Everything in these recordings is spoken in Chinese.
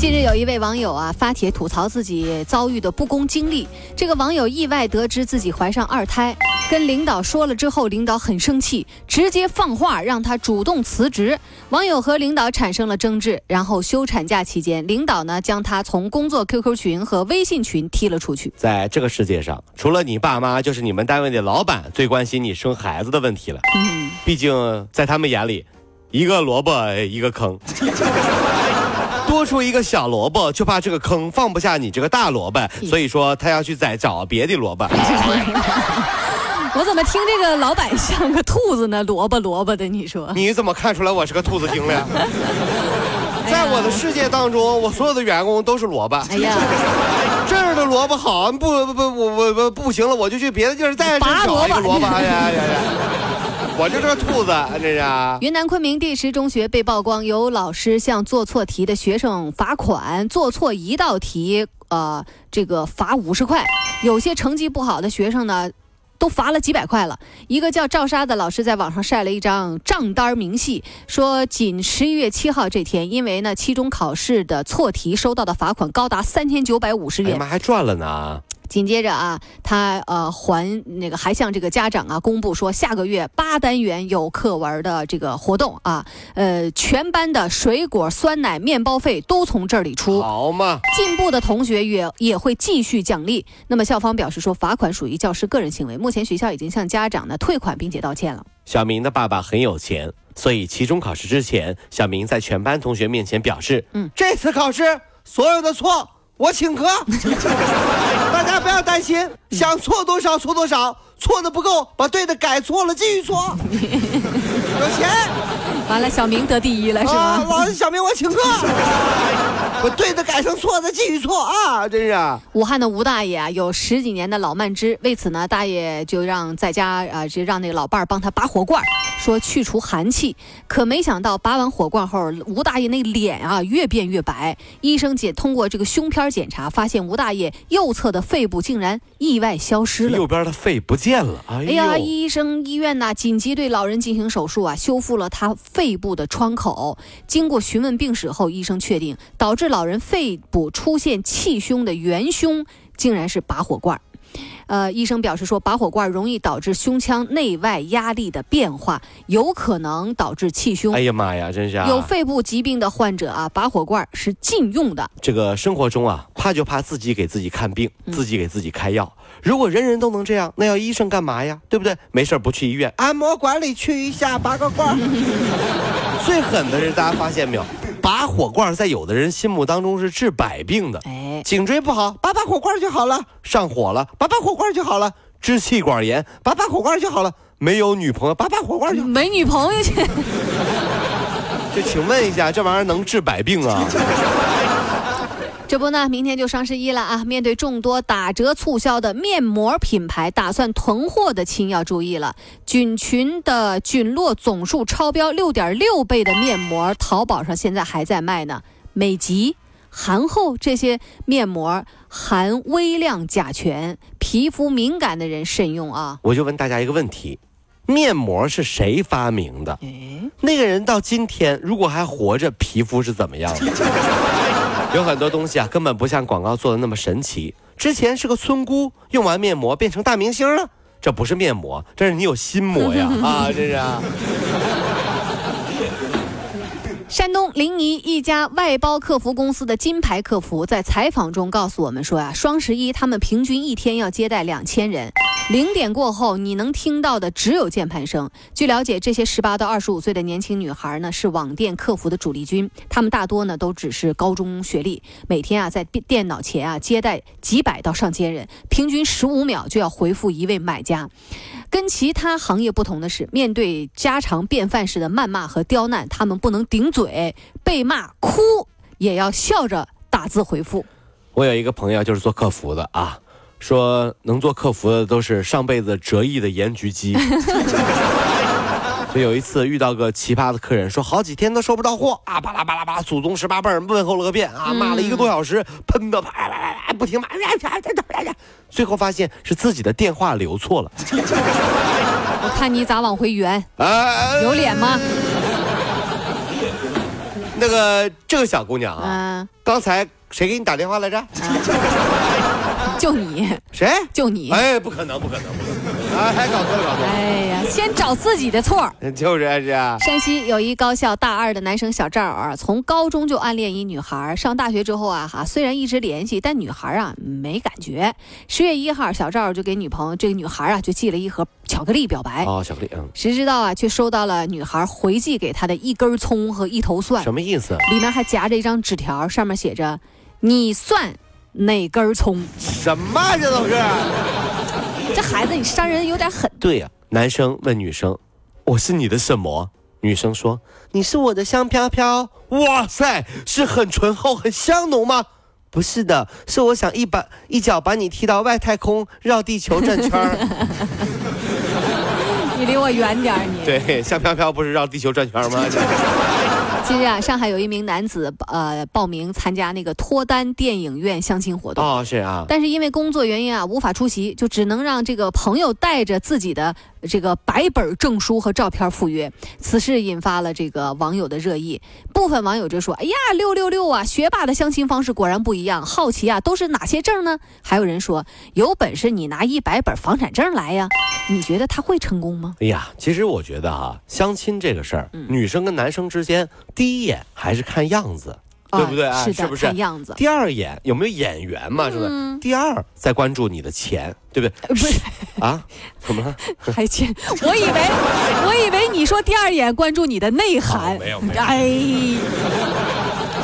近日有一位网友啊发帖吐槽自己遭遇的不公经历。这个网友意外得知自己怀上二胎，跟领导说了之后，领导很生气，直接放话让他主动辞职。网友和领导产生了争执，然后休产假期间，领导呢将他从工作 QQ 群和微信群踢了出去。在这个世界上，除了你爸妈，就是你们单位的老板最关心你生孩子的问题了。嗯，毕竟在他们眼里，一个萝卜一个坑。多出一个小萝卜，就怕这个坑放不下你这个大萝卜，所以说他要去再找别的萝卜。我怎么听这个老板像个兔子呢？萝卜萝卜的，你说？你怎么看出来我是个兔子精了？在我的世界当中，我所有的员工都是萝卜。哎呀，这儿的萝卜好，不不不，我我我不行了，我就去别的地儿再找一个萝卜。哎呀呀呀！我就是个兔子，这是。云南昆明第十中学被曝光有老师向做错题的学生罚款，做错一道题，呃，这个罚五十块。有些成绩不好的学生呢，都罚了几百块了。一个叫赵莎的老师在网上晒了一张账单明细，说仅十一月七号这天，因为呢期中考试的错题收到的罚款高达三千九百五十元。哎妈，还赚了呢！紧接着啊，他呃还那个还向这个家长啊公布说，下个月八单元有课文的这个活动啊，呃全班的水果、酸奶、面包费都从这里出。好嘛，进步的同学也也会继续奖励。那么校方表示说，罚款属于教师个人行为，目前学校已经向家长呢退款并且道歉了。小明的爸爸很有钱，所以期中考试之前，小明在全班同学面前表示，嗯，这次考试所有的错。我请客，要担心，想错多少错多少，错的不够，把对的改错了，继续错。有钱，完了，小明得第一了，是吧？老子小明，我请客。把对的改成错的，继续错啊！真是。武汉的吴大爷啊，有十几年的老慢支，为此呢，大爷就让在家啊，就让那个老伴儿帮他拔火罐，说去除寒气。可没想到，拔完火罐后，吴大爷那脸啊越变越白。医生检通过这个胸片检查，发现吴大爷右侧的肺部竟然意外消失了，右边的肺不见了。哎呀，医生医院呐，紧急对老人进行手术啊，修复了他肺部的窗口。经过询问病史后，医生确定导致。老人肺部出现气胸的元凶，竟然是拔火罐呃，医生表示说，拔火罐容易导致胸腔内外压力的变化，有可能导致气胸。哎呀妈呀，真是有肺部疾病的患者啊，拔火罐是禁用的。这个生活中啊，怕就怕自己给自己看病，自己给自己开药。如果人人都能这样，那要医生干嘛呀？对不对？没事不去医院，按摩馆里去一下，拔个罐。最狠的是，大家发现没有？拔火罐在有的人心目当中是治百病的，哎，颈椎不好，拔拔火罐就好了；上火了，拔拔火罐就好了；支气管炎，拔拔火罐就好了；没有女朋友，拔拔火罐就没女朋友去。就请问一下，这玩意儿能治百病啊？这不呢，明天就双十一了啊！面对众多打折促销的面膜品牌，打算囤货的亲要注意了。菌群的菌落总数超标六点六倍的面膜，淘宝上现在还在卖呢。美极、韩后这些面膜含微量甲醛，皮肤敏感的人慎用啊！我就问大家一个问题：面膜是谁发明的？那个人到今天如果还活着，皮肤是怎么样的？有很多东西啊，根本不像广告做的那么神奇。之前是个村姑，用完面膜变成大明星了。这不是面膜，这是你有心魔呀！啊，这是。山东临沂一家外包客服公司的金牌客服在采访中告诉我们说啊，双十一他们平均一天要接待两千人。零点过后，你能听到的只有键盘声。据了解，这些十八到二十五岁的年轻女孩呢，是网店客服的主力军。她们大多呢都只是高中学历，每天啊在电脑前啊接待几百到上千人，平均十五秒就要回复一位买家。跟其他行业不同的是，面对家常便饭式的谩骂和刁难，他们不能顶嘴，被骂哭也要笑着打字回复。我有一个朋友就是做客服的啊。说能做客服的都是上辈子折翼的盐焗鸡。就有一次遇到个奇葩的客人，说好几天都收不到货啊，巴拉巴拉巴拉，祖宗十八辈儿问候了个遍啊，骂了一个多小时，喷的啪啪啪啪不停骂，最后发现是自己的电话留错了。我看你咋往回圆？啊，有脸吗？那个这个小姑娘啊，啊，刚才谁给你打电话来着？就你，谁？就你。哎，不可能，不可能，不可能！哎，还搞错了，搞错了。哎呀，先找自己的错儿。就是啊是啊。山西有一高校大二的男生小赵啊，从高中就暗恋一女孩，上大学之后啊，哈，虽然一直联系，但女孩啊没感觉。十月一号，小赵就给女朋友这个女孩啊就寄了一盒巧克力表白。哦，巧克力，嗯，谁知道啊，却收到了女孩回寄给他的一根葱和一头蒜，什么意思？里面还夹着一张纸条，上面写着：“你算哪根葱什么这都是？？”这孩子你伤人有点狠。对呀、男生问女生：“我是你的什么？”女生说：“你是我的香飘飘。”哇塞，是很醇厚、很香浓吗？不是的，是我想一把一脚把你踢到外太空，绕地球转圈儿。你离我远点儿你。对，香飘飘不是绕地球转圈吗？近日啊，上海有一名男子呃报名参加那个脱单电影院相亲活动。哦，是啊，但是因为工作原因啊，无法出席，就只能让这个朋友带着自己的这个白本证书和照片赴约。此事引发了这个网友的热议，部分网友就说：“哎呀，六六六啊，学霸的相亲方式果然不一样。好奇啊，都是哪些证呢？”还有人说：“有本事你拿一百本房产证来呀！”你觉得他会成功吗？哎呀，其实我觉得啊，相亲这个事儿，嗯女生跟男生之间，第一眼还是看样子，对不对啊？是的，不是看？样子。第二眼有没有眼缘嘛？是不是？嗯第二再关注你的钱，对不对？呃不是，啊？怎么了？还钱？我以为，我以为你说第二眼关注你的内涵。哦没有没有哎，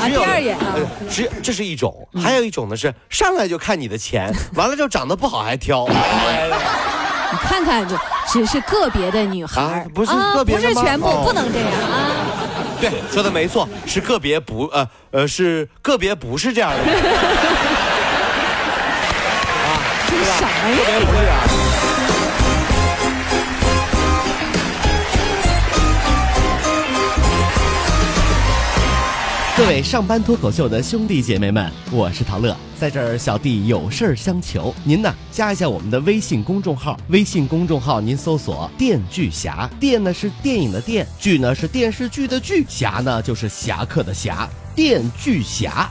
啊，第二眼啊。呃只这是一种，还有一种呢是上来就看你的钱，完了之后长得不好还挑。哎你看看，这只是个别的女孩、啊不是个别的吗不是全部，哦不能这样啊！对，说的没错，是个别不呃呃是个别不是这样的人。啊，这什么呀？个别不是啊。各位上班脱口秀的兄弟姐妹们，我是陶乐，在这儿小弟有事儿相求，您呢加一下我们的微信公众号，微信公众号您搜索“电锯侠”，电呢是电影的电，剧呢是电视剧的剧，侠呢就是侠客的侠，电锯侠。